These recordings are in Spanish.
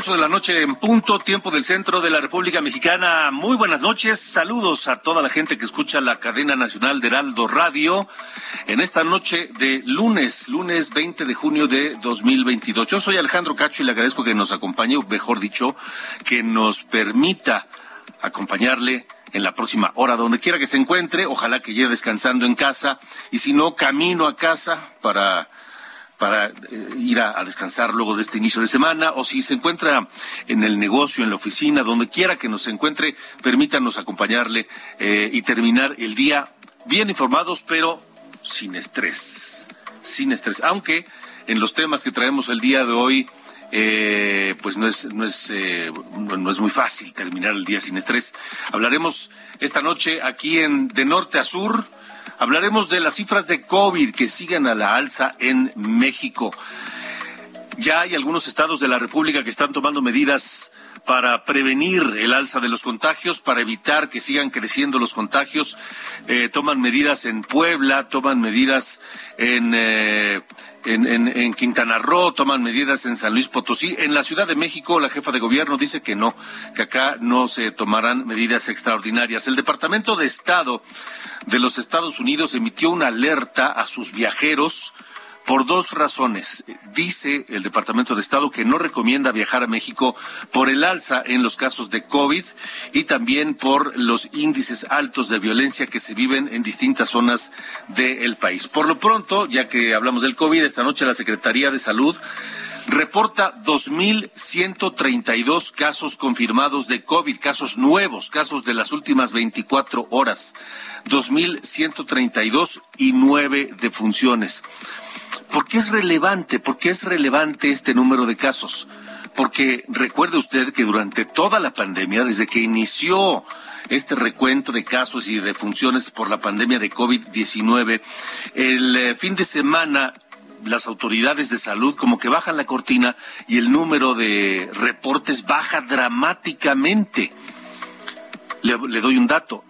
Ocho de la noche en punto, tiempo del centro de la República Mexicana. Muy buenas noches, saludos a toda la gente que escucha la cadena nacional de Heraldo Radio en esta noche de lunes, lunes 20 de junio de 2022. Yo soy Alejandro Cacho y le agradezco que nos acompañe, o mejor dicho, que nos permita acompañarle en la próxima hora, donde quiera que se encuentre. Ojalá que llegue descansando en casa y si no, camino a casa para para eh, ir a, descansar luego de este inicio de semana o si se encuentra en el negocio, en la oficina, donde quiera que nos encuentre, permítanos acompañarle eh, y terminar el día bien informados, pero sin estrés, sin estrés. Aunque en los temas que traemos el día de hoy, eh, pues no es, no, es, no es muy fácil terminar el día sin estrés. Hablaremos esta noche aquí en De Norte a Sur Hablaremos de las cifras de COVID que siguen a la alza en México. Ya hay algunos estados de la República que están tomando medidas para prevenir el alza de los contagios, para evitar que sigan creciendo los contagios. Eh, toman medidas en Puebla, toman medidas eh, en, en, Quintana Roo, toman medidas en San Luis Potosí. En la Ciudad de México, la jefa de gobierno dice que no, que acá no se tomarán medidas extraordinarias. El Departamento de Estado de los Estados Unidos emitió una alerta a sus viajeros por dos razones. Dice el Departamento de Estado que no recomienda viajar a México por el alza en los casos de COVID y también por los índices altos de violencia que se viven en distintas zonas del país. Por lo pronto, ya que hablamos del COVID, esta noche la Secretaría de Salud reporta 2.132 casos confirmados de COVID, casos nuevos, casos de las últimas 24 horas, 2.132 y nueve defunciones. ¿Por qué es relevante? ¿Por qué es relevante este número de casos? Porque recuerde usted que durante toda la pandemia, desde que inició este recuento de casos y de funciones por la pandemia de COVID-19, el eh, fin de semana las autoridades de salud como que bajan la cortina y el número de reportes baja dramáticamente. Le, doy un dato.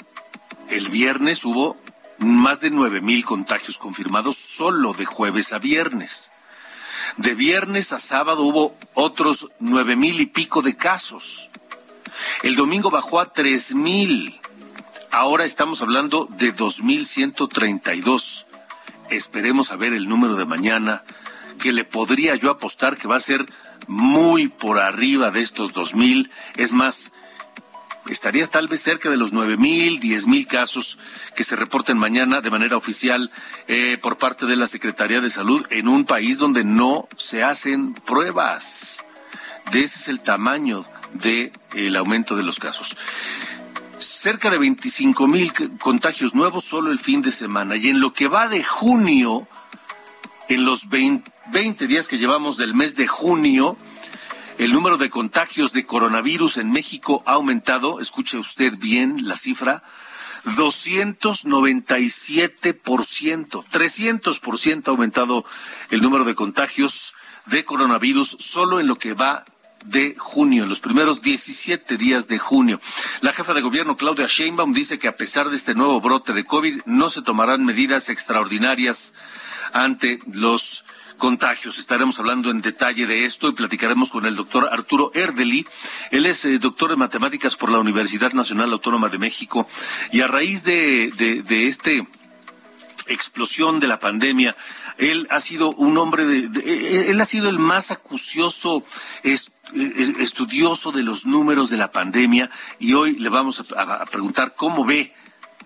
El viernes hubo más de nueve mil contagios confirmados solo de jueves a viernes. De viernes a sábado hubo otros nueve mil y pico de casos. El domingo bajó a tres mil. Ahora estamos hablando de 2.132. Esperemos a ver el número de mañana, que le podría yo apostar que va a ser muy por arriba de estos dos mil. Es más, estaría tal vez cerca de los nueve mil, diez mil casos que se reporten mañana de manera oficial eh, por parte de la Secretaría de Salud en un país donde no se hacen pruebas. De ese es el tamaño del el aumento de los casos. Cerca de 25 mil contagios nuevos solo el fin de semana. Y en lo que va de junio, en los 20 días que llevamos del mes de junio, el número de contagios de coronavirus en México ha aumentado, escuche usted bien la cifra, 297%, 300% ha aumentado el número de contagios de coronavirus solo en lo que va de junio, los primeros 17 días de junio. La jefa de gobierno, Claudia Sheinbaum, dice que a pesar de este nuevo brote de COVID, no se tomarán medidas extraordinarias ante los contagios. Estaremos hablando en detalle de esto y platicaremos con el doctor Arturo Erdeli. Él es eh, doctor en matemáticas por la Universidad Nacional Autónoma de México y a raíz de, de, este explosión de la pandemia. Él ha sido un hombre de, él ha sido el más acucioso estudioso de los números de la pandemia y hoy le vamos a preguntar cómo ve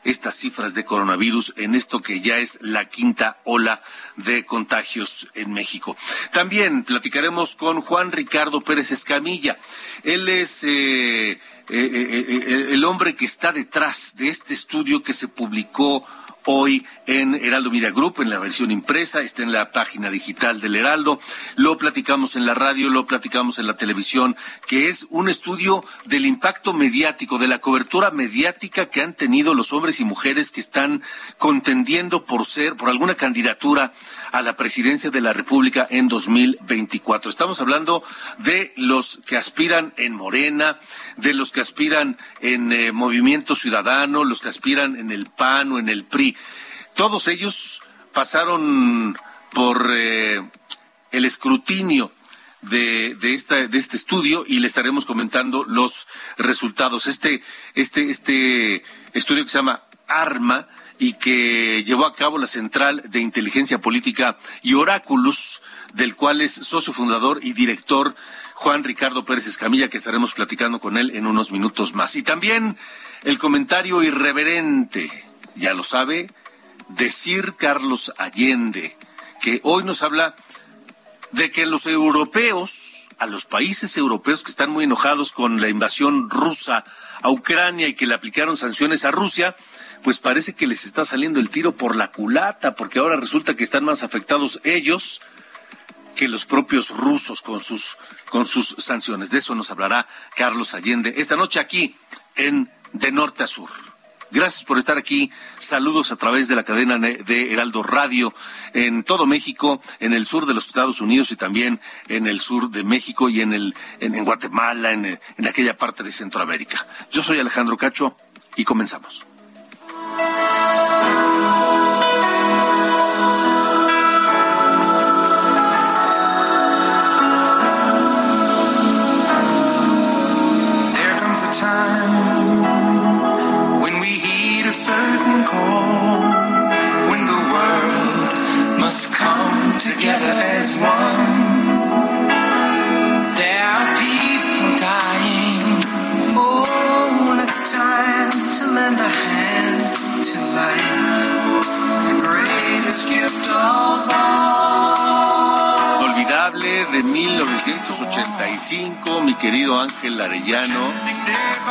estas cifras de coronavirus en esto que ya es la quinta ola de contagios en México. También platicaremos con Juan Ricardo Pérez Escamilla. Él es eh, eh, eh, el hombre que está detrás de este estudio que se publicó hoy en Heraldo Media Group, en la versión impresa, está en la página digital del Heraldo, lo platicamos en la radio, lo platicamos en la televisión, que es un estudio del impacto mediático, de la cobertura mediática que han tenido los hombres y mujeres que están contendiendo por ser, por alguna candidatura a la presidencia de la República en 2024. Estamos hablando de los que aspiran en Morena, de los que aspiran en eh, Movimiento Ciudadano, los que aspiran en el PAN o en el PRI. Todos ellos pasaron por eh, el escrutinio de, este estudio y le estaremos comentando los resultados. Este, este, este estudio que se llama ARMA y que llevó a cabo la Central de Inteligencia Política y Oráculos, del cual es socio fundador y director Juan Ricardo Pérez Escamilla, que estaremos platicando con él en unos minutos más. Y también el comentario irreverente, ya lo sabe, decir Carlos Allende, que hoy nos habla de que los europeos, a los países europeos que están muy enojados con la invasión rusa a Ucrania y que le aplicaron sanciones a Rusia, pues parece que les está saliendo el tiro por la culata, porque ahora resulta que están más afectados ellos que los propios rusos con sus con sus sanciones. De eso nos hablará Carlos Allende esta noche aquí en De Norte a Sur. Gracias por estar aquí. Saludos a través de la cadena de Heraldo Radio en todo México, en el sur de los Estados Unidos y también en el sur de México y en, el, en, Guatemala, en, en aquella parte de Centroamérica. Yo soy Alejandro Cacho y comenzamos. De 1985, mi querido Ángel Arellano,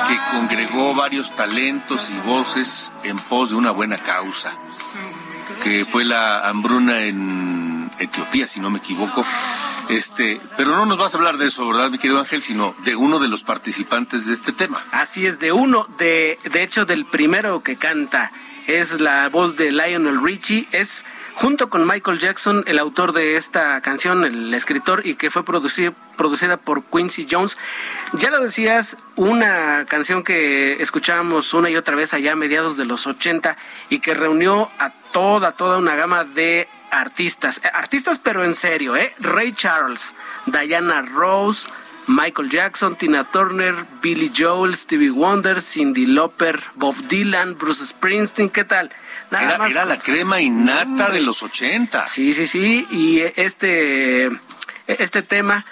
que congregó varios talentos y voces en pos de una buena causa, que fue la hambruna en Etiopía, si no me equivoco. Este, pero no nos vas a hablar de eso, ¿verdad, mi querido Ángel? Sino de uno de los participantes de este tema. Así es, de uno, de, de hecho, del primero que canta. Es la voz de Lionel Richie, es junto con Michael Jackson, el autor de esta canción, el escritor, y que fue producida por Quincy Jones. Ya lo decías, una canción que escuchábamos una y otra vez allá a mediados de los 80 y que reunió a toda, toda una gama de artistas, eh, artistas pero en serio, ¿eh? Ray Charles, Diana Rose, Michael Jackson, Tina Turner, Billy Joel, Stevie Wonder, Cindy Lauper, Bob Dylan, Bruce Springsteen, ¿qué tal? era, la crema innata de los 80. Sí, sí, sí. Y este, este tema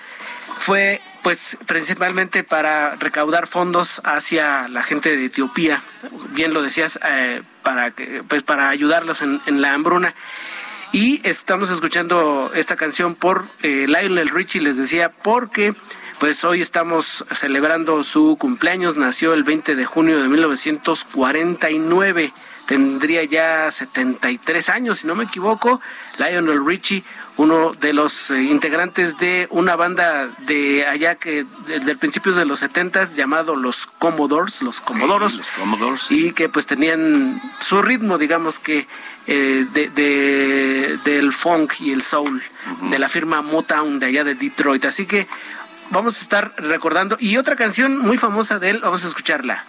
fue pues principalmente para recaudar fondos hacia la gente de Etiopía, bien lo decías, eh, para que, pues para ayudarlos en, la hambruna. Y estamos escuchando esta canción por eh, Lionel Richie, les decía, porque pues hoy estamos celebrando su cumpleaños, nació el 20 de junio de 1949 tendría ya 73 años, si no me equivoco, Lionel Richie, uno de los eh, integrantes de una banda de allá que del principios de los 70 llamado los Commodores, los Comodoros, los Commodores, y que pues tenían su ritmo, digamos que eh, de, del funk y el soul de la firma Motown de allá de Detroit. Así que vamos a estar recordando. Y otra canción muy famosa de él, vamos a escucharla.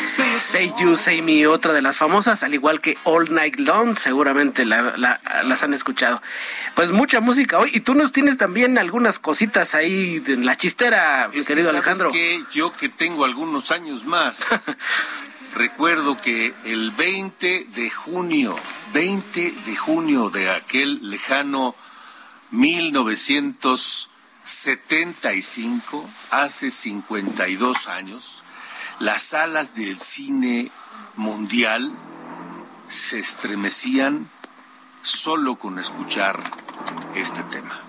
Say You, Say Me, otra de las famosas, al igual que All Night Long, seguramente las han escuchado. Pues mucha música hoy, y tú nos tienes también algunas cositas ahí en la chistera, mi querido Alejandro. Que yo que tengo algunos años más, recuerdo que el 20 de junio, 20 de junio de aquel lejano 1975, hace 52 años, las salas del cine mundial se estremecían solo con escuchar este tema.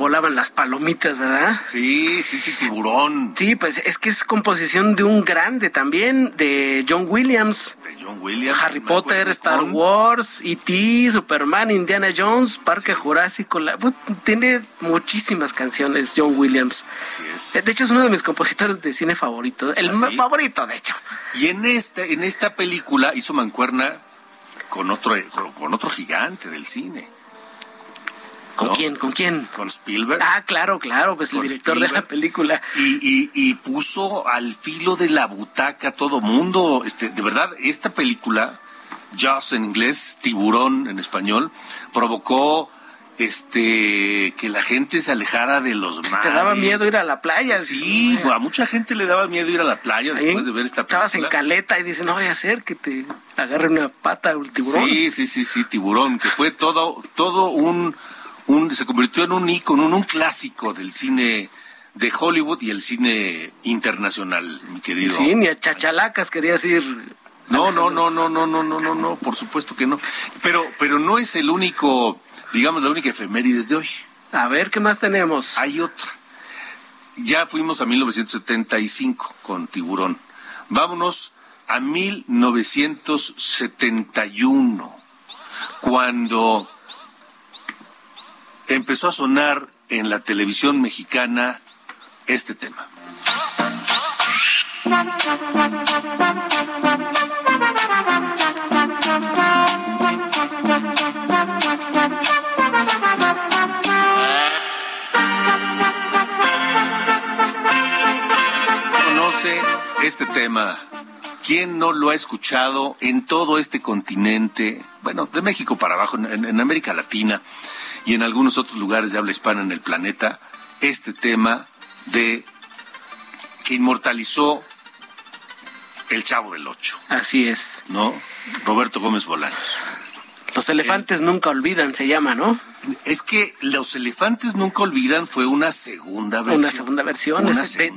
Volaban las palomitas, ¿verdad? Sí, sí, sí, tiburón. Sí, pues es que es composición de un grande también, de John Williams. De John Williams. Harry Potter, Star Wars, E.T., Superman, Indiana Jones, Parque Jurásico. tiene muchísimas canciones John Williams. Así es. De hecho, es uno de mis compositores de cine favoritos. El ¿Ah, favorito, de hecho. Y en esta, en esta película hizo mancuerna con otro, con otro gigante del cine. ¿Con quién? ¿Con quién? Con Spielberg. Ah, claro, claro, pues el director de la película. Y, y, puso al filo de la butaca todo mundo. Este, de verdad, esta película, Jaws en inglés, Tiburón en español, provocó este que la gente se alejara de los mares. Te daba miedo ir a la playa. Sí, a mucha gente le daba miedo ir a la playa después de ver esta película. Estabas en caleta y dices, no voy a hacer que te agarre una pata un tiburón. Sí, sí, sí, sí, tiburón, que fue todo, todo un se convirtió en un ícono, en un clásico del cine de Hollywood y el cine internacional, mi querido. Sí, ni a chachalacas quería decir. No, no, no, no, no, no, no, no, no, por supuesto que no. Pero, pero no es el único, digamos, la única efemérides de hoy. A ver, ¿qué más tenemos? Hay otra. Ya fuimos a 1975 con Tiburón. Vámonos a 1971, cuando empezó a sonar en la televisión mexicana este tema. Conoce este tema. ¿Quién no lo ha escuchado en todo este continente? Bueno, de México para abajo, en, en América Latina y en algunos otros lugares de habla hispana en el planeta este tema de que inmortalizó el Chavo del Ocho. Así es. ¿No? Roberto Gómez Bolaños. Los elefantes nunca olvidan, se llama, ¿no? Es que Los elefantes nunca olvidan fue una segunda versión. Una segunda versión,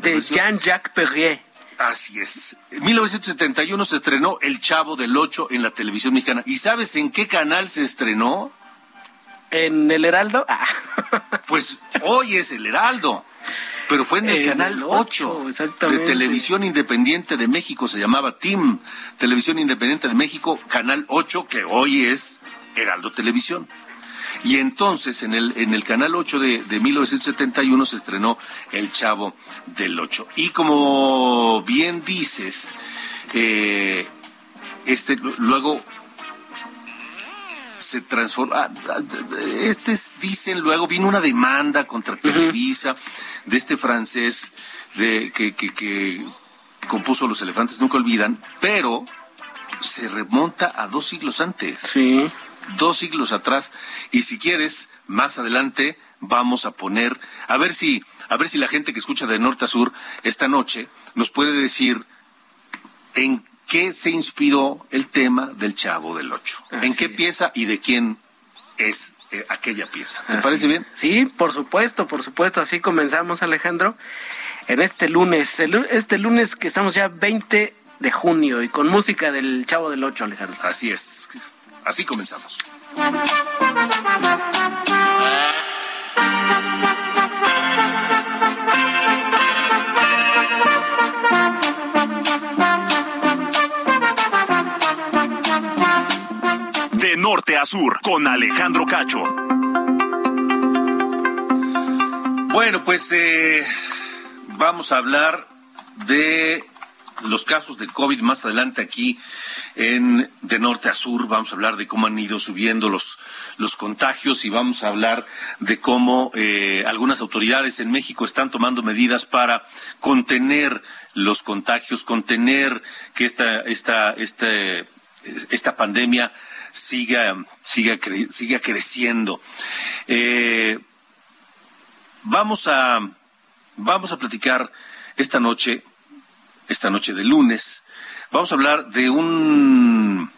de, Jean-Jacques Perrier. Así es. En 1971 se estrenó El Chavo del Ocho en la televisión mexicana. ¿Y sabes en qué canal se estrenó? En el Heraldo. Ah. Pues hoy es el Heraldo. Pero fue en el, canal 8, de Televisión Independiente de México, se llamaba TIM, Televisión Independiente de México, Canal 8, que hoy es Heraldo Televisión. Y entonces en el, en el Canal 8 de, de 1971 se estrenó El Chavo del 8. Y como bien dices, eh, este, luego se transforma. Este dicen luego, vino una demanda contra Televisa de este francés de, que, que, compuso Los Elefantes Nunca Olvidan, pero se remonta a dos siglos antes. Sí. Dos siglos atrás. Y si quieres, más adelante vamos a poner, a ver si, a ver si la gente que escucha de norte a sur esta noche nos puede decir en qué se inspiró el tema del Chavo del Ocho? ¿En qué pieza y de quién es eh, aquella pieza? ¿Te parece bien? Sí, por supuesto, por supuesto. Así comenzamos, Alejandro, en este lunes, este lunes que estamos ya 20 de junio y con música del Chavo del Ocho, Alejandro. Así es. Así comenzamos. Sur con Alejandro Cacho. Bueno, pues eh, vamos a hablar de los casos de COVID más adelante aquí en de norte a sur. Vamos a hablar de cómo han ido subiendo los, los contagios y vamos a hablar de cómo eh, algunas autoridades en México están tomando medidas para contener los contagios, contener que esta, esta, este, esta pandemia siga, siga, siga creciendo. Eh, vamos a, vamos a platicar esta noche esta noche de lunes, vamos a hablar de un,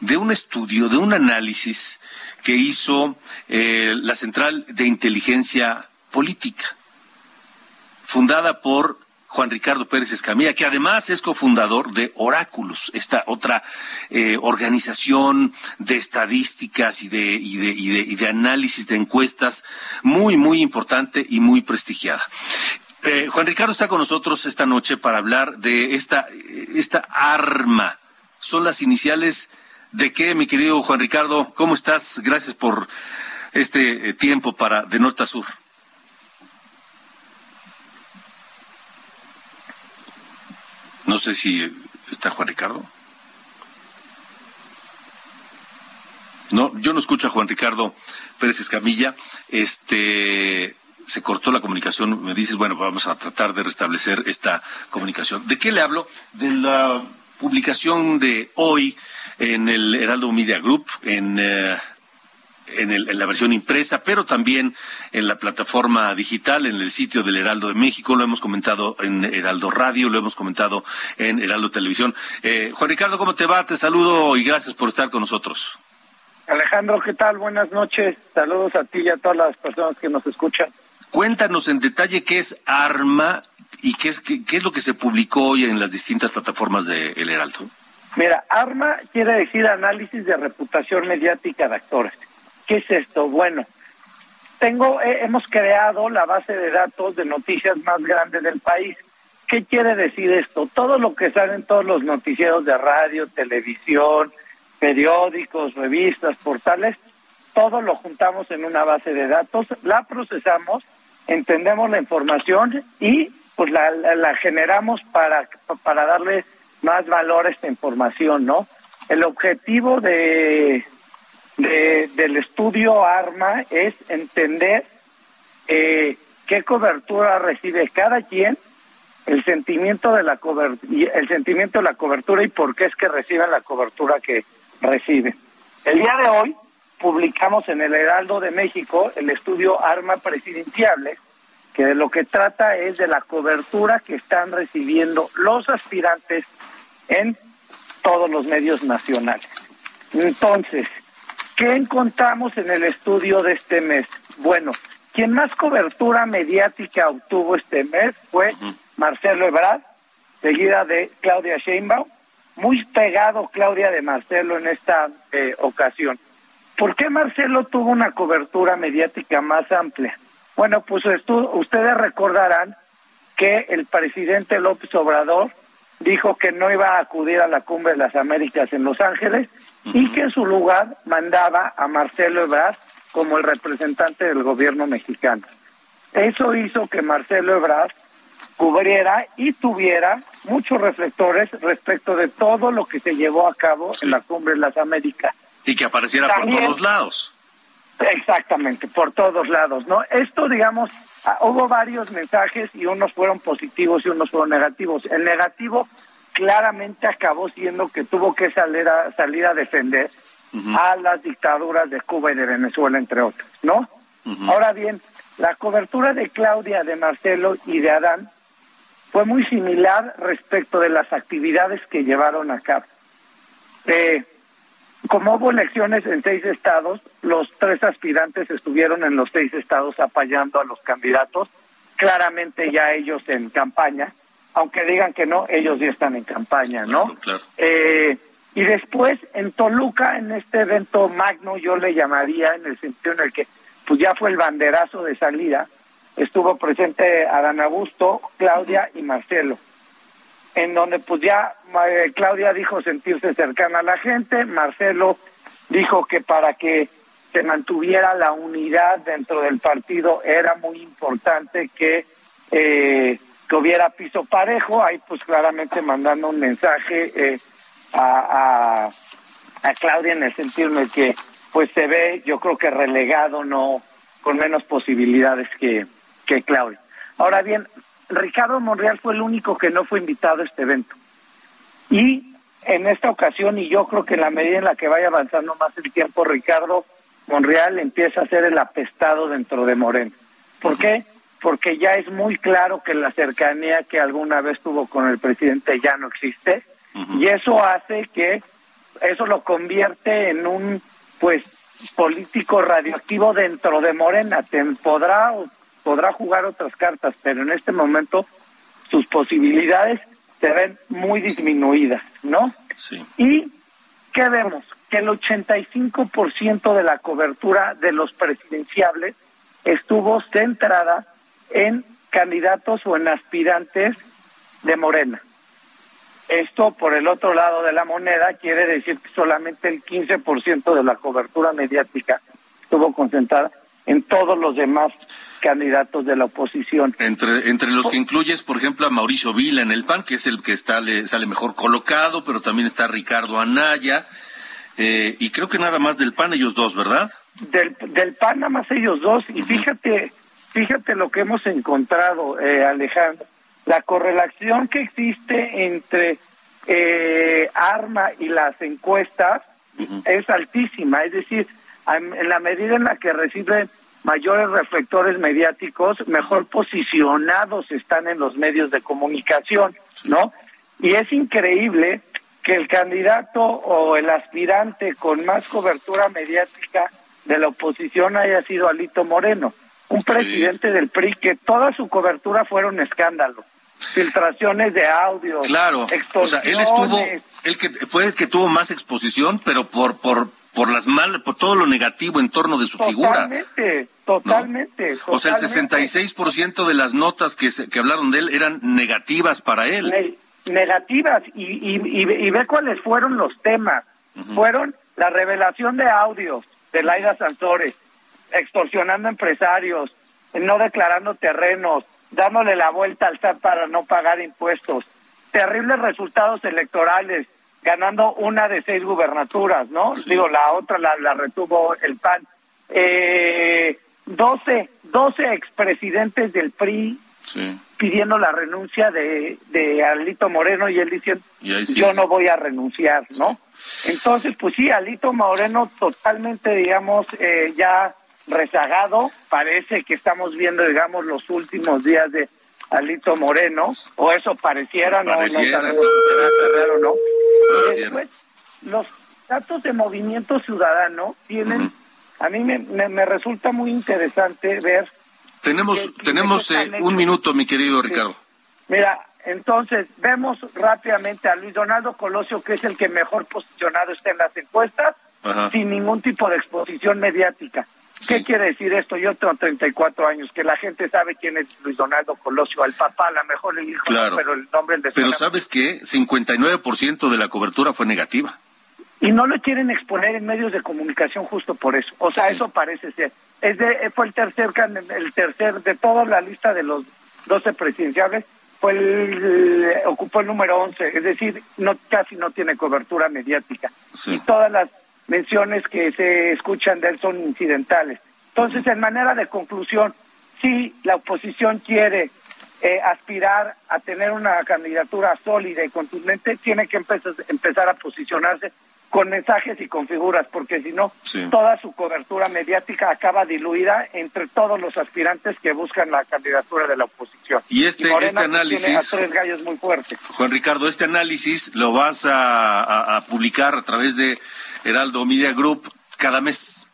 de un estudio, de un análisis que hizo eh, la Central de Inteligencia Política, fundada por Juan Ricardo Pérez Escamilla, que además es cofundador de Oráculos, esta otra eh, organización de estadísticas y de, y, de, y, de, y de análisis de encuestas muy, muy importante y muy prestigiada. Eh, Juan Ricardo está con nosotros esta noche para hablar de esta, esta arma. Son las iniciales de qué, mi querido Juan Ricardo. ¿Cómo estás? Gracias por este eh, tiempo para De Norte Sur. No sé si está Juan Ricardo. No, yo no escucho a Juan Ricardo Pérez Escamilla. Este, se cortó la comunicación, me dices, bueno, vamos a tratar de restablecer esta comunicación. ¿De qué le hablo? De la publicación de hoy en el Heraldo Media Group, en, eh, en, la versión impresa, pero también en la plataforma digital, en el sitio del Heraldo de México. Lo hemos comentado en Heraldo Radio, lo hemos comentado en Heraldo Televisión. Eh, Juan Ricardo, ¿cómo te va? Te saludo y gracias por estar con nosotros. Alejandro, ¿qué tal? Buenas noches. Saludos a ti y a todas las personas que nos escuchan. Cuéntanos en detalle qué es ARMA y qué es, qué, es lo que se publicó hoy en las distintas plataformas de El Heraldo. Mira, ARMA quiere decir análisis de reputación mediática de actores. ¿Qué es esto? Bueno, tengo, eh, hemos creado la base de datos de noticias más grande del país. ¿Qué quiere decir esto? Todo lo que sale en todos los noticieros de radio, televisión, periódicos, revistas, portales, todo lo juntamos en una base de datos, la procesamos entendemos la información y pues la, la, generamos para, para darle más valor a esta información, ¿no? El objetivo de, de del estudio ARMA es entender eh, qué cobertura recibe cada quien, el sentimiento de la el sentimiento de la cobertura y por qué es que reciben la cobertura que reciben. El día de hoy publicamos en el Heraldo de México el estudio Arma Presidenciable, que de lo que trata es de la cobertura que están recibiendo los aspirantes en todos los medios nacionales. Entonces, ¿qué encontramos en el estudio de este mes? Bueno, quien más cobertura mediática obtuvo este mes fue Marcelo Ebrard, seguida de Claudia Sheinbaum, muy pegado Claudia de Marcelo en esta eh, ocasión. ¿Por qué Marcelo tuvo una cobertura mediática más amplia? Bueno, pues ustedes recordarán que el presidente López Obrador dijo que no iba a acudir a la Cumbre de las Américas en Los Ángeles y que en su lugar mandaba a Marcelo Ebrard como el representante del gobierno mexicano. Eso hizo que Marcelo Ebrard cubriera y tuviera muchos reflectores respecto de todo lo que se llevó a cabo en la Cumbre de las Américas. Y que apareciera por todos lados. Exactamente, por todos lados, ¿no? Esto, digamos, ah, hubo varios mensajes y unos fueron positivos y unos fueron negativos. El negativo claramente acabó siendo que tuvo que salir a, salir a defender a las dictaduras de Cuba y de Venezuela, entre otros, ¿no? Ahora bien, la cobertura de Claudia, de Marcelo y de Adán fue muy similar respecto de las actividades que llevaron a cabo. Eh, como hubo elecciones en seis estados, los tres aspirantes estuvieron en los seis estados apoyando a los candidatos, claramente ya ellos en campaña, aunque digan que no, ellos ya están en campaña, ¿no? Eh, y después en Toluca, en este evento magno, yo le llamaría en el sentido en el que pues ya fue el banderazo de salida, estuvo presente Adán Augusto, Claudia y Marcelo en donde pues ya eh, Claudia dijo sentirse cercana a la gente, Marcelo dijo que para que se mantuviera la unidad dentro del partido era muy importante que, eh, que hubiera piso parejo, ahí pues claramente mandando un mensaje eh, a, a, a Claudia en el sentido en el que pues se ve yo creo que relegado, no con menos posibilidades que, que Claudia. Ahora bien, Ricardo Monreal fue el único que no fue invitado a este evento. Y en esta ocasión, y yo creo que en la medida en la que vaya avanzando más el tiempo, Ricardo Monreal empieza a ser el apestado dentro de Moreno. ¿Por qué? Porque ya es muy claro que la cercanía que alguna vez tuvo con el presidente ya no existe, y eso hace que eso lo convierte en un pues político radioactivo dentro de Morena. Te podrá podrá jugar otras cartas, pero en este momento sus posibilidades se ven muy disminuidas, ¿no? Sí. ¿Y qué vemos? Que el 85% de la cobertura de los presidenciables estuvo centrada en candidatos o en aspirantes de Morena. Esto, por el otro lado de la moneda, quiere decir que solamente el 15% de la cobertura mediática estuvo concentrada en todos los demás candidatos de la oposición. Entre, entre los que incluyes, por ejemplo, a Mauricio Vila en el PAN, que es el que está, le, sale mejor colocado, pero también está Ricardo Anaya, eh, y creo que nada más del PAN ellos dos, ¿verdad? Del, del PAN nada más ellos dos, y fíjate, fíjate lo que hemos encontrado, eh, Alejandro, la correlación que existe entre eh, Arma y las encuestas es altísima, es decir, en la medida en la que reciben mayores reflectores mediáticos, mejor posicionados están en los medios de comunicación, ¿no? Y es increíble que el candidato o el aspirante con más cobertura mediática de la oposición haya sido Alito Moreno, un presidente del PRI que toda su cobertura fueron escándalos, filtraciones de audio, claro, o sea, él estuvo, el que fue el que tuvo más exposición, pero por por por las mal, por todo lo negativo en torno de su figura. Totalmente, totalmente. O sea, el 66% de las notas que, se, que hablaron de él eran negativas para él. Ne negativas, y, y, y, y, ve cuáles fueron los temas. Uh -huh. Fueron la revelación de audios de Laida Santores, extorsionando empresarios, no declarando terrenos, dándole la vuelta al SAT para no pagar impuestos, terribles resultados electorales, ganando una de seis gubernaturas, ¿no? Sí. Digo, la otra la, la retuvo el PAN. Eh, 12, 12 expresidentes del PRI sí. pidiendo la renuncia de, de Alito Moreno y él diciendo, sí. yo no voy a renunciar, ¿no? Entonces, pues sí, Alito Moreno totalmente, digamos, eh, ya rezagado, parece que estamos viendo, digamos, los últimos días de Alito Moreno, o eso pareciera, pues pareciera no, no sabemos no. Después, los datos de movimiento ciudadano tienen, uh -huh. a mí me, me, me, resulta muy interesante ver. Tenemos, que, tenemos eh, un minuto, mi querido Ricardo. Mira, entonces vemos rápidamente a Luis Donaldo Colosio, que es el que mejor posicionado está en las encuestas, Ajá. sin ningún tipo de exposición mediática. ¿Qué sí. quiere decir esto? Yo tengo 34 años, que la gente sabe quién es Luis Donaldo Colosio, al papá, a lo mejor el hijo, claro. no, pero el nombre el Pero sabes qué, 59% de la cobertura fue negativa. Y no lo quieren exponer en medios de comunicación justo por eso. O sea, sí. eso parece ser. Es de, fue el tercer, el tercer de toda la lista de los 12 presidenciales, fue el, ocupó el número 11, es decir, no casi no tiene cobertura mediática. Sí. Y todas las menciones que se escuchan de él son incidentales. Entonces, en manera de conclusión, si la oposición quiere eh, aspirar a tener una candidatura sólida y contundente, tiene que empezar, empezar a posicionarse con mensajes y con figuras, porque si no, sí. toda su cobertura mediática acaba diluida entre todos los aspirantes que buscan la candidatura de la oposición. Y este, y este análisis. Tiene a tres gallos muy fuertes. Juan Ricardo, este análisis lo vas a, a, a publicar a través de Heraldo Media Group cada mes.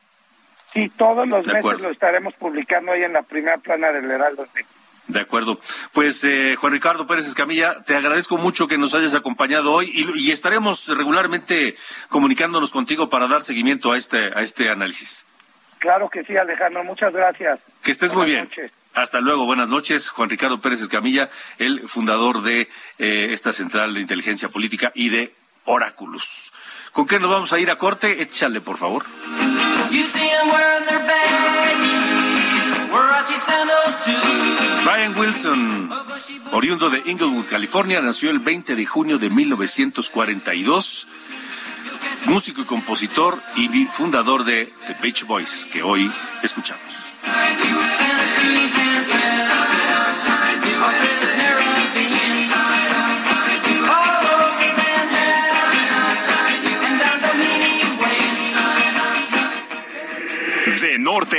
Sí, todos los de meses acuerdo. lo estaremos publicando ahí en la primera plana del Heraldo. De acuerdo. Pues eh, Juan Ricardo Pérez Escamilla, te agradezco mucho que nos hayas acompañado hoy y, y, estaremos regularmente comunicándonos contigo para dar seguimiento a este, a este análisis. Claro que sí, Alejandro. Muchas gracias. Que estés Buenas muy bien. Noches. Hasta luego, buenas noches. Juan Ricardo Pérez Escamilla, el fundador de eh, esta central de inteligencia política y de Oráculos. ¿Con qué nos vamos a ir a corte? Échale, por favor. Brian Wilson, oriundo de Inglewood, California, nació el 20 de junio de 1942 músico y compositor y fundador de The Beach Boys, que hoy escuchamos.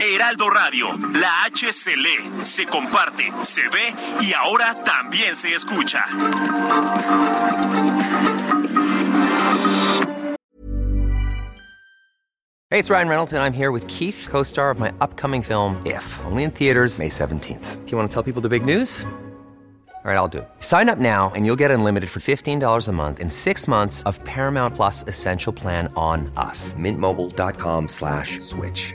Heraldo Radio, la H se lee, se comparte, se ve y ahora también se escucha. Hey, it's Ryan Reynolds and I'm here with Keith, co-star of my upcoming film If, only in theaters May 17th. Do you want to tell people the big news? All right, I'll do it. Sign up now and you'll get unlimited for $15 a month in six months of Paramount Plus Essential Plan on us. Mintmobile.com slash switch.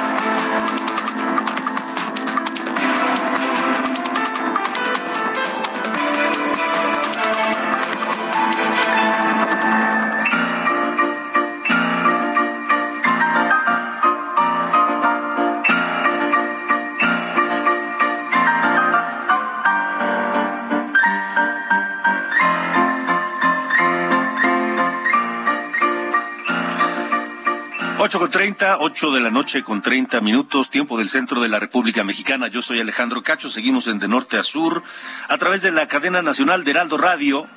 Ocho con treinta, ocho de la noche con treinta minutos, tiempo del centro de la República Mexicana. Yo soy Alejandro Cacho, seguimos en de norte a sur, a través de la cadena nacional de Heraldo Radio,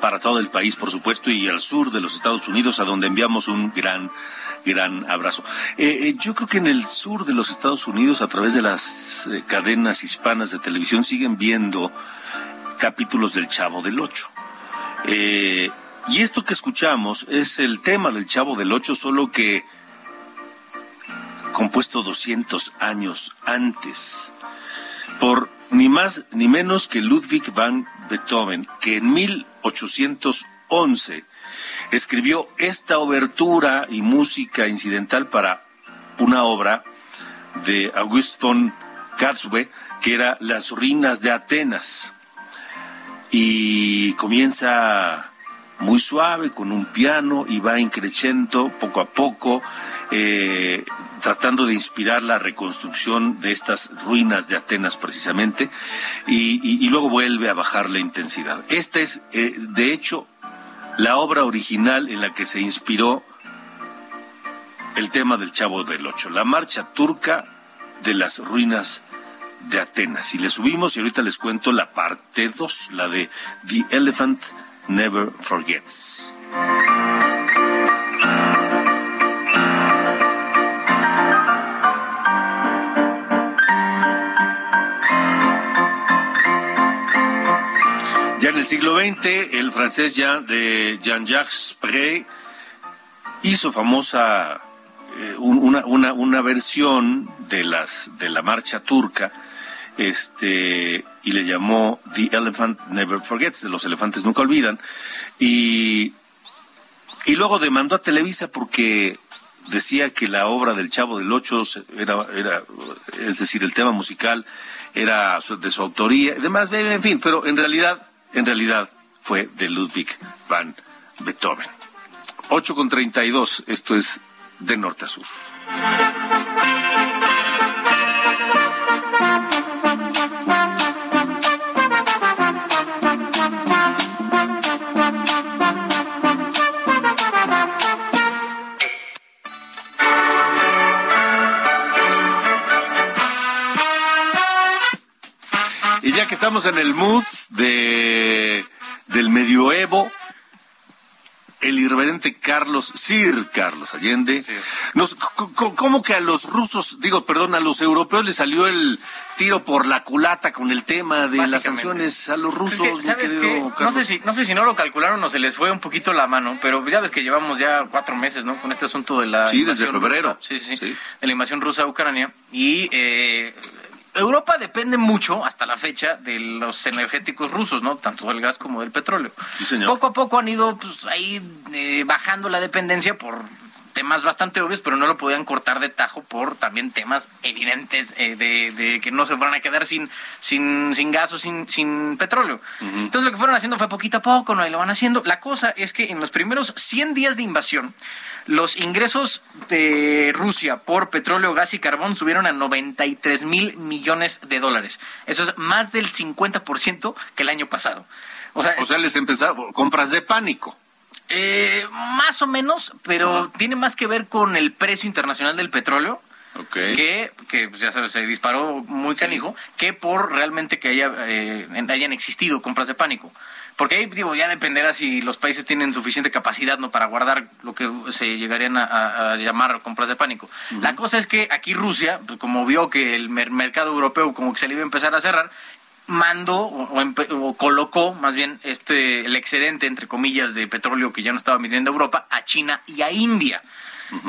para todo el país, por supuesto, y al sur de los Estados Unidos, a donde enviamos un gran, gran abrazo. Eh, eh, yo creo que en el sur de los Estados Unidos, a través de las eh, cadenas hispanas de televisión, siguen viendo capítulos del Chavo del Ocho. Y esto que escuchamos es el tema del Chavo del Ocho, solo que compuesto 200 años antes por ni más ni menos que Ludwig van Beethoven, que en 1811 escribió esta obertura y música incidental para una obra de August von Karlsruhe, que era Las ruinas de Atenas. Y comienza muy suave con un piano y va increciendo poco a poco, eh, tratando de inspirar la reconstrucción de estas ruinas de Atenas precisamente, y, luego vuelve a bajar la intensidad. Esta es, eh, de hecho, la obra original en la que se inspiró el tema del Chavo del Ocho, la marcha turca de las ruinas de Atenas. Y le subimos y ahorita les cuento la parte 2, la de The Elephant Never Forgets. En el siglo XX, el francés Jean, de Jean-Jacques Pré hizo famosa eh, un- una, una, una versión de las de la marcha turca este y le llamó The Elephant Never Forgets, los elefantes nunca olvidan y y luego demandó a Televisa porque decía que la obra del Chavo del Ocho era, era es decir, el tema musical era de su autoría y demás, en fin, pero en realidad, en realidad fue de Ludwig van Beethoven. 8 con 32, esto es de norte a sur. estamos en el mood de del medioevo el irreverente Carlos, Sir Carlos Allende, nos, ¿cómo que a los rusos, digo, perdón, a los europeos les salió el tiro por la culata con el tema de las sanciones a los rusos? ¿Sabes qué? No sé, si, no sé si no lo calcularon o se les fue un poquito la mano, pero ya ves que llevamos ya cuatro meses, ¿no? Con este asunto de la... Sí, desde febrero. Sí, sí, sí, de la invasión rusa a Ucrania. Y eh, Europa depende mucho, hasta la fecha, de los energéticos rusos, ¿no? Tanto del gas como del petróleo. Sí, señor. Poco a poco han ido pues, ahí eh, bajando la dependencia por temas bastante obvios, pero no lo podían cortar de tajo por también temas evidentes eh, de, que no se van a quedar sin, sin, sin gas o sin, sin petróleo. Entonces lo que fueron haciendo fue poquito a poco, ¿no? Y lo van haciendo. La cosa es que en los primeros 100 días de invasión, los ingresos de Rusia por petróleo, gas y carbón subieron a 93 mil millones de dólares. Eso es más del 50% que el año pasado. O sea, les empezaron compras de pánico. Eh, más o menos, pero tiene más que ver con el precio internacional del petróleo. que, que pues, ya sabes, se disparó muy canijo, que por realmente que haya, eh, hayan existido compras de pánico. Porque ahí, digo, ya dependerá si los países tienen suficiente capacidad no para guardar lo que se llegarían a, llamar compras de pánico. La cosa es que aquí Rusia, pues, como vio que el mercado europeo como que se le iba a empezar a cerrar, mandó o, colocó más bien este el excedente entre comillas de petróleo que ya no estaba midiendo Europa a China y a India.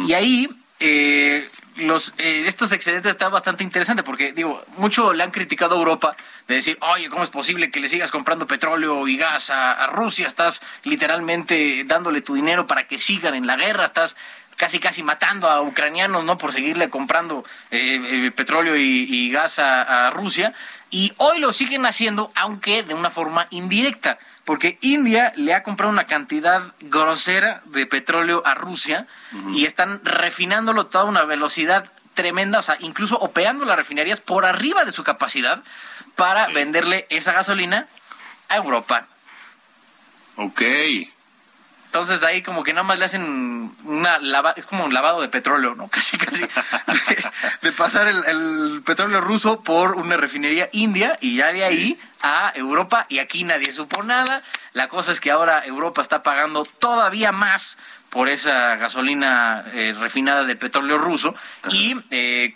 Y ahí eh, los eh, estos excedentes está bastante interesante porque digo mucho le han criticado a Europa de decir oye cómo es posible que le sigas comprando petróleo y gas a, Rusia estás literalmente dándole tu dinero para que sigan en la guerra estás casi casi matando a ucranianos no por seguirle comprando eh, eh, petróleo y, gas a Rusia y hoy lo siguen haciendo aunque de una forma indirecta porque India le ha comprado una cantidad grosera de petróleo a Rusia y están refinándolo a toda una velocidad tremenda, o sea, incluso operando las refinerías por arriba de su capacidad para venderle esa gasolina a Europa. Ok. Entonces ahí como que nada más le hacen una lava, es como un lavado de petróleo, ¿no? Casi, casi. De, pasar el, petróleo ruso por una refinería india y ya de ahí a Europa y aquí nadie supo nada. La cosa es que ahora Europa está pagando todavía más por esa gasolina eh, refinada de petróleo ruso y eh,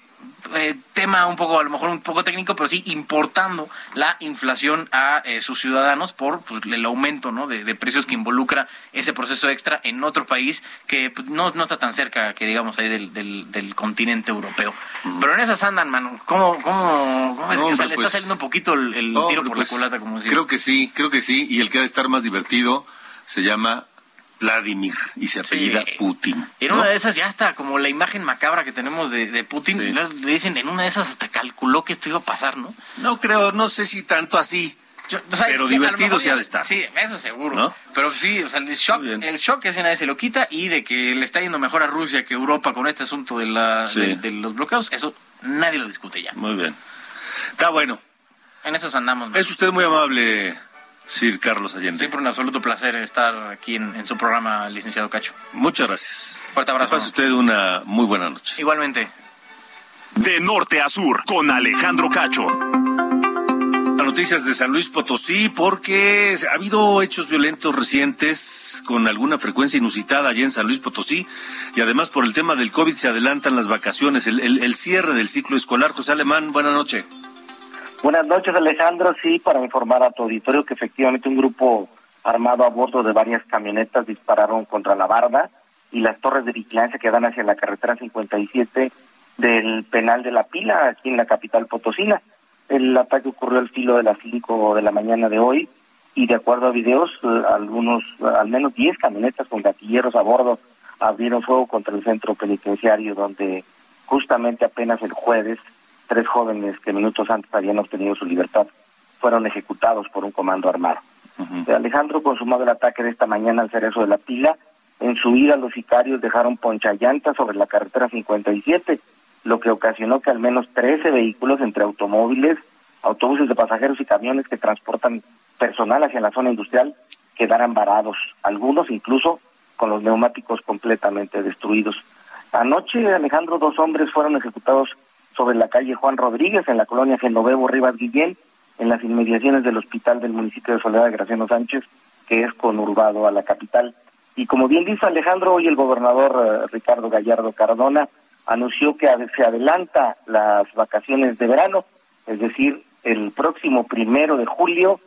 eh, tema un poco, a lo mejor un poco técnico, pero sí importando la inflación a eh, sus ciudadanos por pues, el aumento ¿no? de, precios que involucra ese proceso extra en otro país que pues, no, no está tan cerca que digamos ahí del, del, continente europeo. Pero en esas andan, mano. ¿Cómo, cómo, cómo es que le está pues, saliendo un poquito el, tiro por la culata? Como Creo que sí, creo que sí. Y el que ha de estar más divertido se llama Vladimir y se apellida Putin. En una de esas ya está como la imagen macabra que tenemos de, Putin. Le dicen, en una de esas hasta calculó que esto iba a pasar, ¿no? No creo, no sé si tanto así. pero divertido sí ha de estar. Sí, eso seguro. Pero sí, o sea, el shock, el shock que nadie se lo quita y de que le está yendo mejor a Rusia que Europa con este asunto de, la, de, los bloqueos, eso nadie lo discute ya. Muy bien. Está bueno. En esas andamos. Es usted muy amable, Sir Carlos Allende. Siempre un absoluto placer estar aquí en, su programa, licenciado Cacho. Muchas gracias. Fuerte abrazo. Pase usted una muy buena noche. Igualmente. De norte a sur, con Alejandro Cacho. Noticias de San Luis Potosí, porque ha habido hechos violentos recientes con alguna frecuencia inusitada allá en San Luis Potosí, y además por el tema del COVID se adelantan las vacaciones, el, el cierre del ciclo escolar. José Alemán, buena noche. Buenas noches, Alejandro. Sí, para informar a tu auditorio que efectivamente un grupo armado a bordo de varias camionetas dispararon contra la barda y las torres de vigilancia que dan hacia la carretera 57 del penal de la Pila, aquí en la capital potosina. El ataque ocurrió al filo de las 5 de la mañana de hoy y de acuerdo a videos, algunos, al menos 10 camionetas con gatilleros a bordo abrieron fuego contra el centro penitenciario donde justamente apenas el jueves tres jóvenes que minutos antes habían obtenido su libertad fueron ejecutados por un comando armado. Alejandro consumado el ataque de esta mañana al cerezo de la pila. En su ida los sicarios dejaron ponchallantas sobre la carretera 57, lo que ocasionó que al menos 13 vehículos entre automóviles, autobuses de pasajeros y camiones que transportan personal hacia la zona industrial quedaran varados, algunos incluso con los neumáticos completamente destruidos. Anoche, Alejandro, dos hombres fueron ejecutados sobre la calle Juan Rodríguez, en la colonia Genovevo Rivas Guillén, en las inmediaciones del hospital del municipio de Soledad de Graciano Sánchez, que es conurbado a la capital. Y como bien dice Alejandro, hoy el gobernador eh, Ricardo Gallardo Cardona anunció que se adelanta las vacaciones de verano, es decir, el próximo primero de julio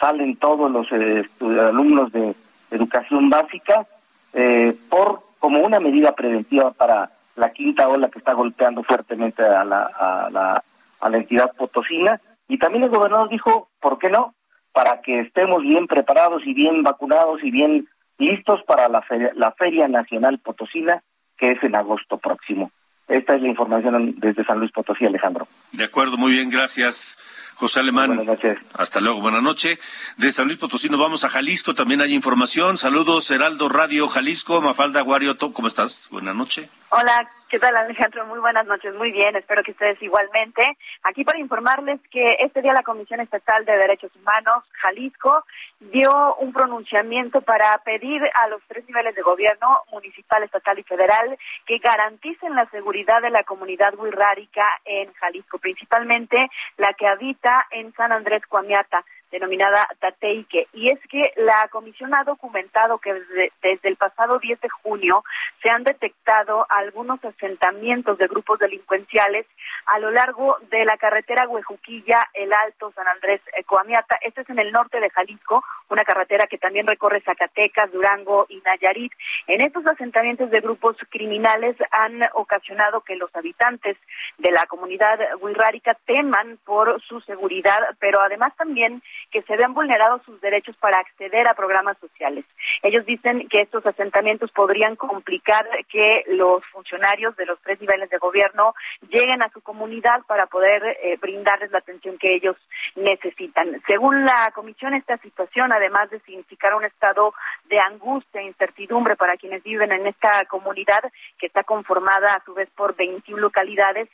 salen todos los eh, alumnos de educación básica eh, por como una medida preventiva para la quinta ola que está golpeando fuertemente a la, a la, a la entidad potosina. Y también el gobernador dijo, ¿por qué no? Para que estemos bien preparados y bien vacunados y bien listos para la la Feria Nacional Potosina, que es en agosto próximo. Esta es la información desde San Luis Potosí, Alejandro. De acuerdo, muy bien, gracias. José Alemán. Buenas noches. Hasta luego, buenas noches. De San Luis Potosí nos vamos a Jalisco, también hay información. Saludos, Heraldo Radio Jalisco, Mafalda Guario, ¿cómo estás? Buenas noches. Hola, ¿qué tal Alejandro? Muy buenas noches, muy bien, espero que ustedes igualmente. Aquí para informarles que este día la Comisión Estatal de Derechos Humanos, Jalisco, dio un pronunciamiento para pedir a los tres niveles de gobierno, municipal, estatal y federal, que garanticen la seguridad de la comunidad wixárika en Jalisco, principalmente la que habita en San Andrés Cuamiata denominada Tateike. Y es que la comisión ha documentado que desde, el pasado 10 de junio se han detectado algunos asentamientos de grupos delincuenciales a lo largo de la carretera Huejuquilla, El Alto, San Andrés, eh, Coamiata. Este es en el norte de Jalisco, una carretera que también recorre Zacatecas, Durango y Nayarit. En estos asentamientos de grupos criminales han ocasionado que los habitantes de la comunidad huirrárica teman por su seguridad, pero además también que se vean vulnerados sus derechos para acceder a programas sociales. Ellos dicen que estos asentamientos podrían complicar que los funcionarios de los tres niveles de gobierno lleguen a su comunidad para poder eh, brindarles la atención que ellos necesitan. Según la comisión, esta situación, además de significar un estado de angustia e incertidumbre para quienes viven en esta comunidad, que está conformada a su vez por 21 localidades,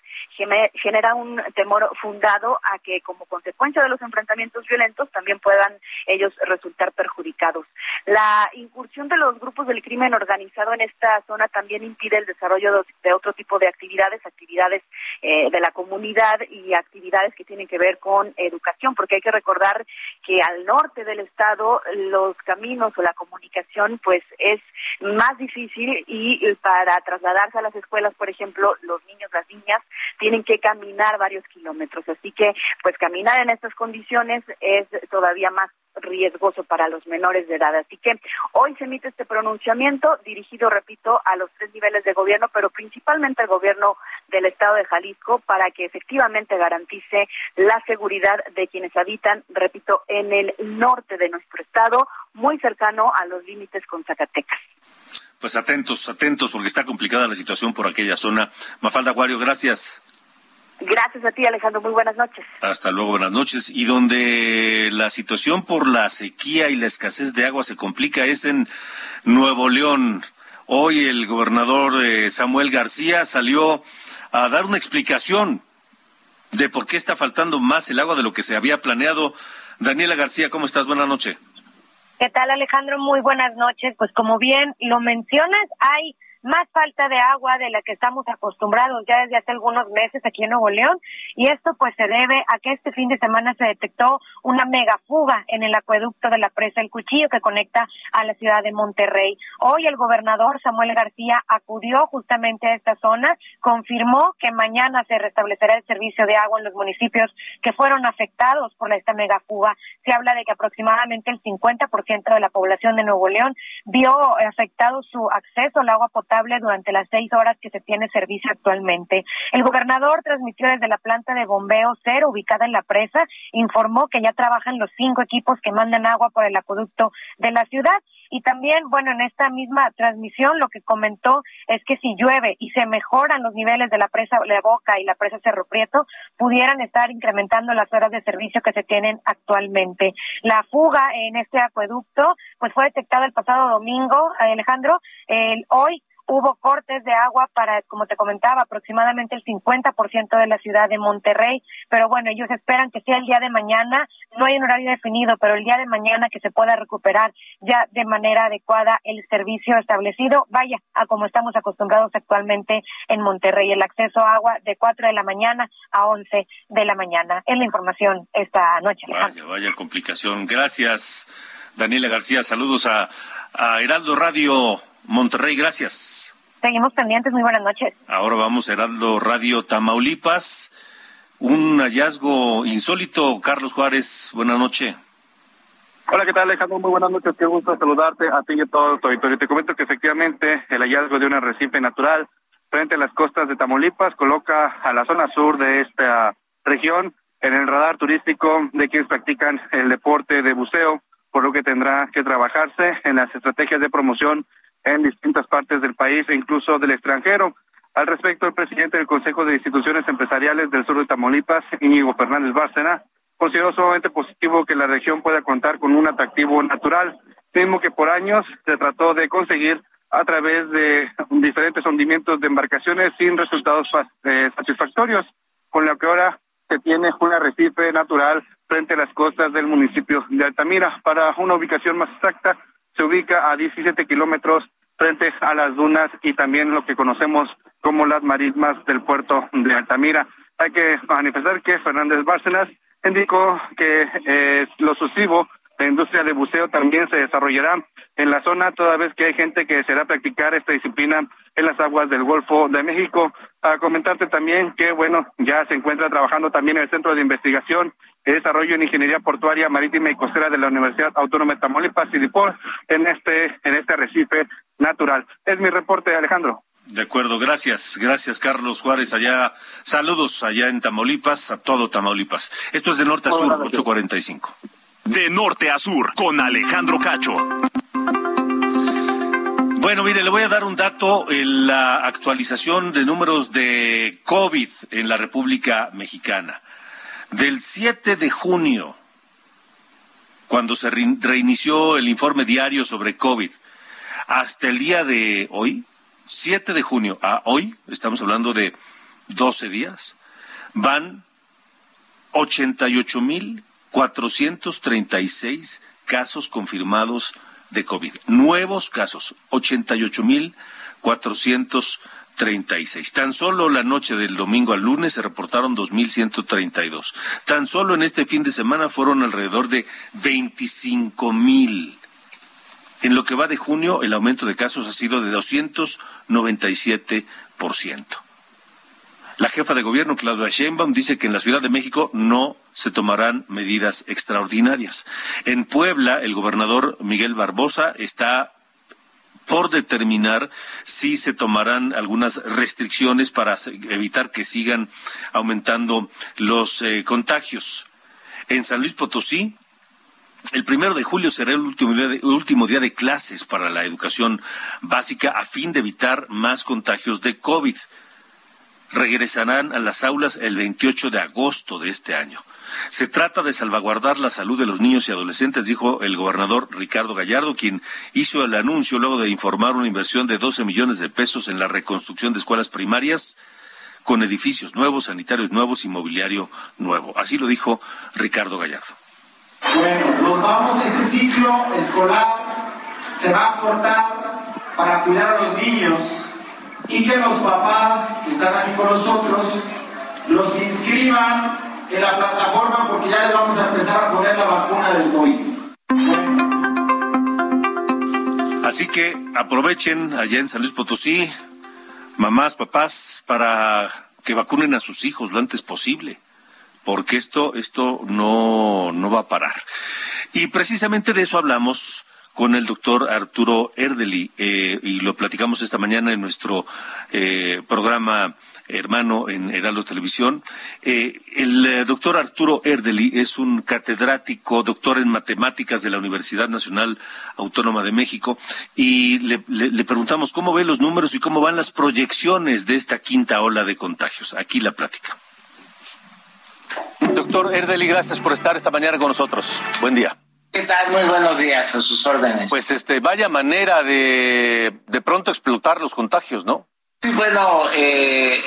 genera un temor fundado a que como consecuencia de los enfrentamientos violentos también puedan ellos resultar perjudicados. La incursión de los grupos del crimen organizado en esta zona también impide el desarrollo de otro tipo de actividades, actividades eh, de la comunidad y actividades que tienen que ver con educación, porque hay que recordar que al norte del estado los caminos o la comunicación pues es más difícil y para trasladarse a las escuelas, por ejemplo, los niños, las niñas tienen que caminar varios kilómetros, así que pues caminar en estas condiciones es todavía más riesgoso para los menores de edad. Así que hoy se emite este pronunciamiento dirigido, repito, a los tres niveles de gobierno, pero principalmente al gobierno del estado de Jalisco para que efectivamente garantice la seguridad de quienes habitan, repito, en el norte de nuestro estado, muy cercano a los límites con Zacatecas. Pues atentos, atentos, porque está complicada la situación por aquella zona. Mafalda Aguario, gracias. Gracias a ti, Alejandro. Muy buenas noches. Hasta luego, buenas noches. Y donde la situación por la sequía y la escasez de agua se complica es en Nuevo León. Hoy el gobernador eh, Samuel García salió a dar una explicación de por qué está faltando más el agua de lo que se había planeado. Daniela García, ¿cómo estás? Buenas noches. ¿Qué tal, Alejandro? Muy buenas noches. Pues como bien lo mencionas, hay más falta de agua de la que estamos acostumbrados ya desde hace algunos meses aquí en Nuevo León y esto pues se debe a que este fin de semana se detectó una mega fuga en el acueducto de la presa El Cuchillo que conecta a la ciudad de Monterrey. Hoy el gobernador Samuel García acudió justamente a esta zona, confirmó que mañana se restablecerá el servicio de agua en los municipios que fueron afectados por esta mega fuga. Se habla de que aproximadamente el 50% de la población de Nuevo León vio afectado su acceso al agua potable durante las seis horas que se tiene servicio actualmente. El gobernador transmitió desde la planta de bombeo cero ubicada en la presa, informó que ya trabajan los cinco equipos que mandan agua por el acueducto de la ciudad. Y también, bueno, en esta misma transmisión lo que comentó es que si llueve y se mejoran los niveles de la presa La Boca y la presa Cerro Prieto, pudieran estar incrementando las horas de servicio que se tienen actualmente. La fuga en este acueducto, pues fue detectada el pasado domingo, Alejandro. El, hoy hubo cortes de agua para, como te comentaba, aproximadamente el 50% de la ciudad de Monterrey, pero bueno, ellos esperan que sea el día de mañana, no hay un horario definido, pero el día de mañana que se pueda recuperar ya de manera adecuada el servicio establecido, vaya, a como estamos acostumbrados actualmente en Monterrey, el acceso a agua de 4 de la mañana a 11 de la mañana. Es la información esta noche. Vaya, vaya complicación. Gracias, Daniela García. Saludos a, a Heraldo Radio Monterrey, gracias. Seguimos pendientes, muy buenas noches. Ahora vamos a Heraldo Radio Tamaulipas. Un hallazgo insólito, Carlos Juárez, buenas noches. Hola, ¿qué tal Alejandro? Muy buenas noches, qué gusto saludarte a ti y a todo tu auditorio. Te comento que efectivamente el hallazgo de un arrecife natural frente a las costas de Tamaulipas coloca a la zona sur de esta región en el radar turístico de quienes practican el deporte de buceo, por lo que tendrá que trabajarse en las estrategias de promoción en distintas partes del país e incluso del extranjero. Al respecto, el presidente del Consejo de Instituciones Empresariales del Sur de Tamaulipas, Íñigo Fernández Bárcena, consideró sumamente positivo que la región pueda contar con un atractivo natural, mismo que por años se trató de conseguir a través de diferentes hundimientos de embarcaciones sin resultados eh, satisfactorios, con lo que ahora se tiene un arrecife natural frente a las costas del municipio de Altamira. Para una ubicación más exacta, se ubica a 17 kilómetros frente a las dunas y también lo que conocemos como las marismas del puerto de Altamira. Hay que manifestar que Fernández Bárcenas indicó que eh, lo sucesivo, la industria de buceo también se desarrollará en la zona, toda vez que hay gente que deseará practicar esta disciplina en las aguas del Golfo de México. A comentarte también que, bueno, ya se encuentra trabajando también en el Centro de Investigación y Desarrollo en Ingeniería Portuaria, Marítima y Costera de la Universidad Autónoma de Tamaulipas, CIDIPOR, en este, en este arrecife natural. Es mi reporte, Alejandro. De acuerdo, gracias, gracias Carlos Juárez allá. Saludos allá en Tamaulipas, a todo Tamaulipas. Esto es de norte a sur, 845. De norte a sur, con Alejandro Cacho. Bueno, mire, le voy a dar un dato en la actualización de números de COVID en la República Mexicana. Del 7 de junio, cuando se reinició el informe diario sobre COVID, hasta el día de hoy, 7 de junio a hoy, estamos hablando de 12 días, van 88.436 casos confirmados de COVID. Nuevos casos, 88.436. Tan solo la noche del domingo al lunes se reportaron 2.132. Tan solo en este fin de semana fueron alrededor de 25.000. En lo que va de junio, el aumento de casos ha sido de 297%. La jefa de gobierno, Claudia Sheinbaum, dice que en la Ciudad de México no se tomarán medidas extraordinarias. En Puebla, el gobernador Miguel Barbosa está por determinar si se tomarán algunas restricciones para evitar que sigan aumentando los eh, contagios. En San Luis Potosí, el primero de julio será el último día, de, último día de clases para la educación básica a fin de evitar más contagios de COVID. Regresarán a las aulas el 28 de agosto de este año. Se trata de salvaguardar la salud de los niños y adolescentes, dijo el gobernador Ricardo Gallardo, quien hizo el anuncio luego de informar una inversión de 12 millones de pesos en la reconstrucción de escuelas primarias con edificios nuevos, sanitarios nuevos y mobiliario nuevo. Así lo dijo Ricardo Gallardo. Bueno, nos vamos, este ciclo escolar se va a cortar para cuidar a los niños y que los papás que están aquí con nosotros los inscriban en la plataforma porque ya les vamos a empezar a poner la vacuna del COVID. Así que aprovechen allá en San Luis Potosí, mamás, papás, para que vacunen a sus hijos lo antes posible porque esto, esto no, no va a parar. Y precisamente de eso hablamos con el doctor Arturo Erdeli eh, y lo platicamos esta mañana en nuestro eh, programa hermano en Heraldo Televisión. Eh, el doctor Arturo Erdeli es un catedrático, doctor en matemáticas de la Universidad Nacional Autónoma de México y le, le preguntamos cómo ve los números y cómo van las proyecciones de esta quinta ola de contagios. Aquí la plática. Doctor Erdeli, gracias por estar esta mañana con nosotros. Buen día. ¿Qué tal? Muy buenos días, a sus órdenes. Pues este, vaya manera de de pronto explotar los contagios, ¿no? Sí, bueno, eh,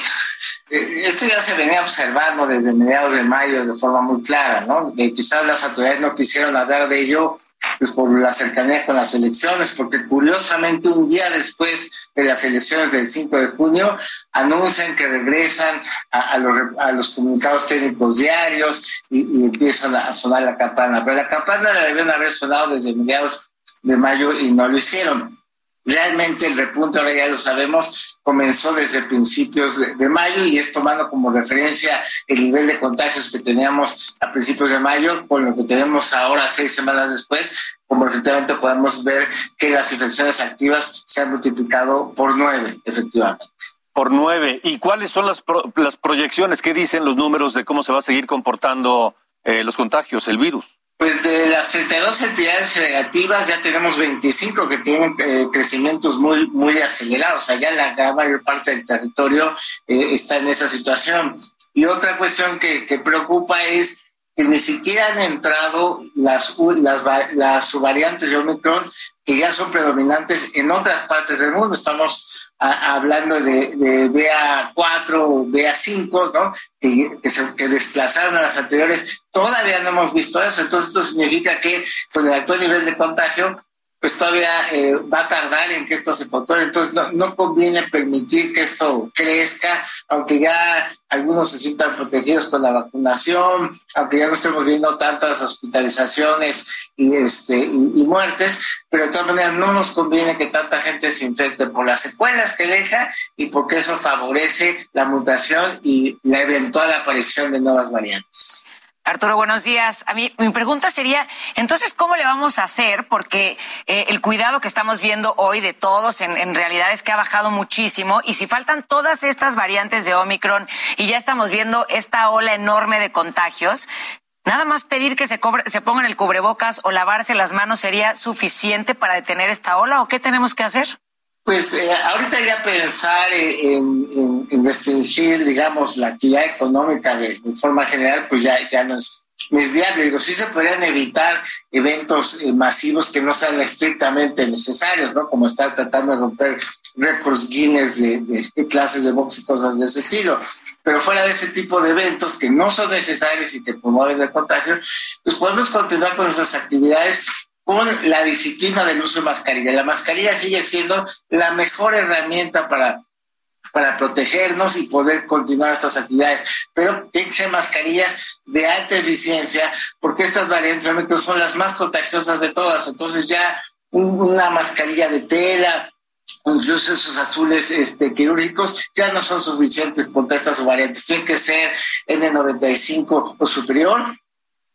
eh, esto ya se venía observando desde mediados de mayo de forma muy clara, ¿no? De quizás las autoridades no quisieron hablar de ello pues por la cercanía con las elecciones, porque curiosamente un día después de las elecciones del 5 de junio anuncian que regresan a, los, comunicados técnicos diarios y, empiezan a sonar la campana. Pero la campana la deben haber sonado desde mediados de mayo y no lo hicieron. Realmente el repunte, ahora ya lo sabemos, comenzó desde principios de, mayo y es tomando como referencia el nivel de contagios que teníamos a principios de mayo con lo que tenemos ahora seis semanas después, como efectivamente podemos ver que las infecciones activas se han multiplicado por nueve, efectivamente. Por nueve. ¿Y cuáles son las, las proyecciones? ¿Qué dicen los números de cómo se va a seguir comportando eh, los contagios, el virus? Pues de las 32 entidades negativas ya tenemos 25 que tienen eh, crecimientos muy, muy acelerados. Allá la gran mayor parte del territorio eh, está en esa situación. Y otra cuestión que, que, preocupa es que ni siquiera han entrado las, las, las subvariantes de Omicron que ya son predominantes en otras partes del mundo. Estamos hablando de, de BA4, BA5, ¿no? Que, que, desplazaron a las anteriores, todavía no hemos visto eso. Entonces, esto significa que con el actual nivel de contagio, pues todavía eh, va a tardar en que esto se controle. Entonces, no, no, conviene permitir que esto crezca, aunque ya algunos se sientan protegidos con la vacunación, aunque ya no estemos viendo tantas hospitalizaciones y, este, y, muertes, pero de todas maneras no nos conviene que tanta gente se infecte por las secuelas que deja y porque eso favorece la mutación y la eventual aparición de nuevas variantes. Arturo, buenos días. A mí mi pregunta sería, entonces, ¿cómo le vamos a hacer? Porque eh, el cuidado que estamos viendo hoy de todos en, en, realidad es que ha bajado muchísimo y si faltan todas estas variantes de Omicron y ya estamos viendo esta ola enorme de contagios, nada más pedir que se, cobre, se pongan el cubrebocas o lavarse las manos sería suficiente para detener esta ola o qué tenemos que hacer? Pues eh, ahorita ya pensar en, restringir, digamos, la actividad económica de, forma general, pues ya, ya no es, viable. Digo, sí se podrían evitar eventos eh, masivos que no sean estrictamente necesarios, ¿no? Como estar tratando de romper récords Guinness de, clases de box y cosas de ese estilo. Pero fuera de ese tipo de eventos que no son necesarios y que promueven el contagio, pues podemos continuar con esas actividades con la disciplina del uso de mascarilla. La mascarilla sigue siendo la mejor herramienta para, para protegernos y poder continuar estas actividades. Pero tienen que ser mascarillas de alta eficiencia, porque estas variantes son las más contagiosas de todas. Entonces ya una mascarilla de tela, incluso esos azules este, quirúrgicos ya no son suficientes contra estas variantes. Tienen que ser N95 o superior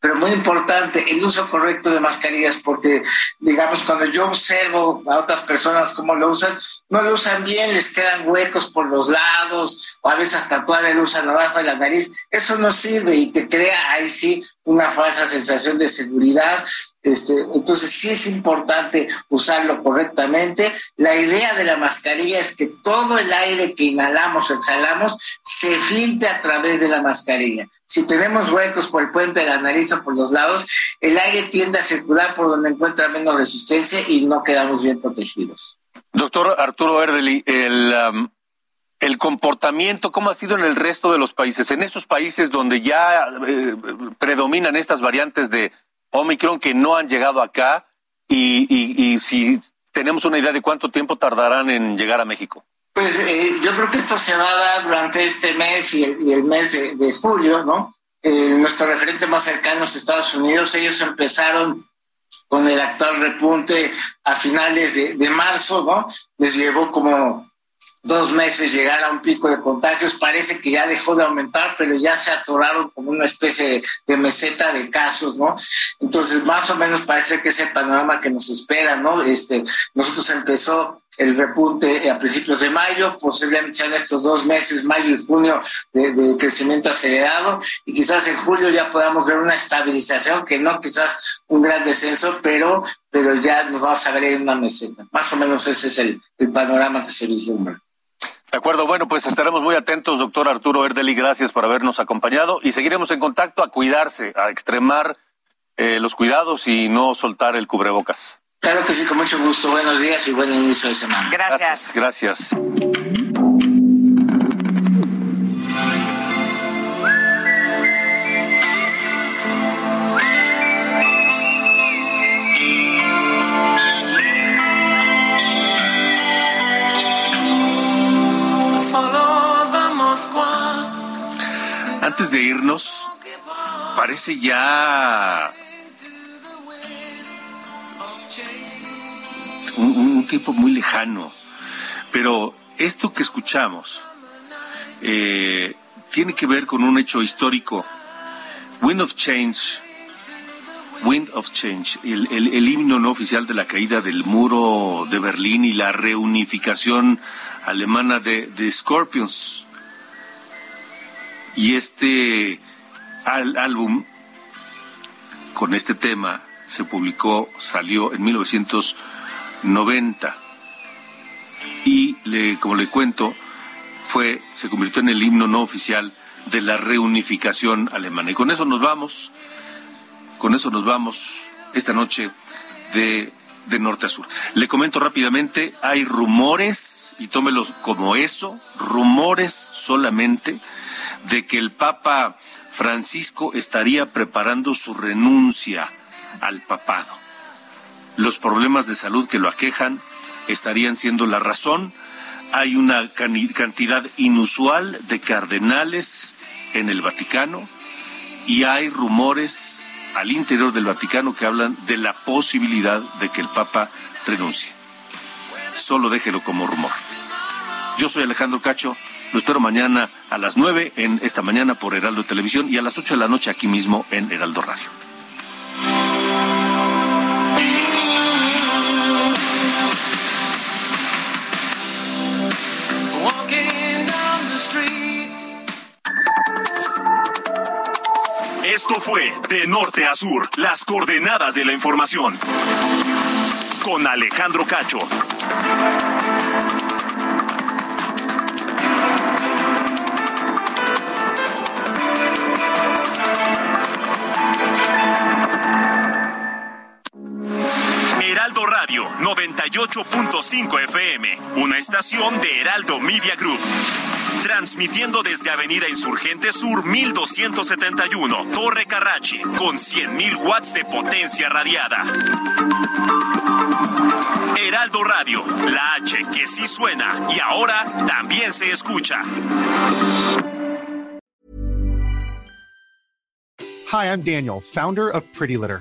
pero muy importante el uso correcto de mascarillas, porque, digamos, cuando yo observo a otras personas cómo lo usan, no lo usan bien, les quedan huecos por los lados, o a veces hasta todavía lo usan abajo de la nariz. Eso no sirve y te crea ahí sí una falsa sensación de seguridad. Este, entonces sí es importante usarlo correctamente. La idea de la mascarilla es que todo el aire que inhalamos o exhalamos se filtre a través de la mascarilla. Si tenemos huecos por el puente de la nariz o por los lados, el aire tiende a circular por donde encuentra menos resistencia y no quedamos bien protegidos. Doctor Arturo Erdeli, el, um, comportamiento, ¿cómo ha sido en el resto de los países? En esos países donde ya eh, predominan estas variantes de Omicron que no han llegado acá y, y, si tenemos una idea de cuánto tiempo tardarán en llegar a México. Pues eh, yo creo que esto se va a dar durante este mes y el, mes de, julio, ¿no? Eh, nuestro referente más cercano es Estados Unidos. Ellos empezaron con el actual repunte a finales de, de marzo, ¿no? Les llevó como dos meses llegar a un pico de contagios. Parece que ya dejó de aumentar, pero ya se atoraron como una especie de, meseta de casos, ¿no? Entonces, más o menos parece que es el panorama que nos espera, ¿no? Este, nosotros empezó el repunte a principios de mayo, posiblemente sean estos dos meses, mayo y junio, de, crecimiento acelerado, y quizás en julio ya podamos ver una estabilización, que no quizás un gran descenso, pero, pero ya nos vamos a ver en una meseta. Más o menos ese es el, el panorama que se vislumbra. De acuerdo, bueno, pues estaremos muy atentos, doctor Arturo Erdeli, gracias por habernos acompañado y seguiremos en contacto a cuidarse, a extremar eh, los cuidados y no soltar el cubrebocas. Claro que sí, con mucho gusto. Buenos días y buen inicio de semana. Gracias. Gracias. Parece ya un, tiempo muy lejano, pero esto que escuchamos eh, tiene que ver con un hecho histórico. Wind of Change, Wind of Change, el, el, himno no oficial de la caída del muro de Berlín y la reunificación alemana de, de Scorpions. Y este álbum con este tema se publicó, salió en 1990 y como le cuento, fue, se convirtió en el himno no oficial de la reunificación alemana. Y con eso nos vamos, con eso nos vamos esta noche de, de norte a sur. Le comento rápidamente, hay rumores, y tómelos como eso, rumores solamente, de que el Papa Francisco estaría preparando su renuncia al papado. Los problemas de salud que lo aquejan estarían siendo la razón. Hay una cantidad inusual de cardenales en el Vaticano y hay rumores al interior del Vaticano que hablan de la posibilidad de que el Papa renuncie. Solo déjelo como rumor. Yo soy Alejandro Cacho. Lo espero mañana a las 9 en esta mañana por Heraldo Televisión y a las 8 de la noche aquí mismo en Heraldo Radio. Esto fue De Norte a Sur, las coordenadas de la información. Con Alejandro Cacho. 98.5 FM, una estación de Heraldo Media Group. Transmitiendo desde Avenida Insurgente Sur 1271, Torre Carrachi, con 100.000 watts de potencia radiada. Heraldo Radio, la H que sí suena y ahora también se escucha. Hi, I'm Daniel, founder of Pretty Litter.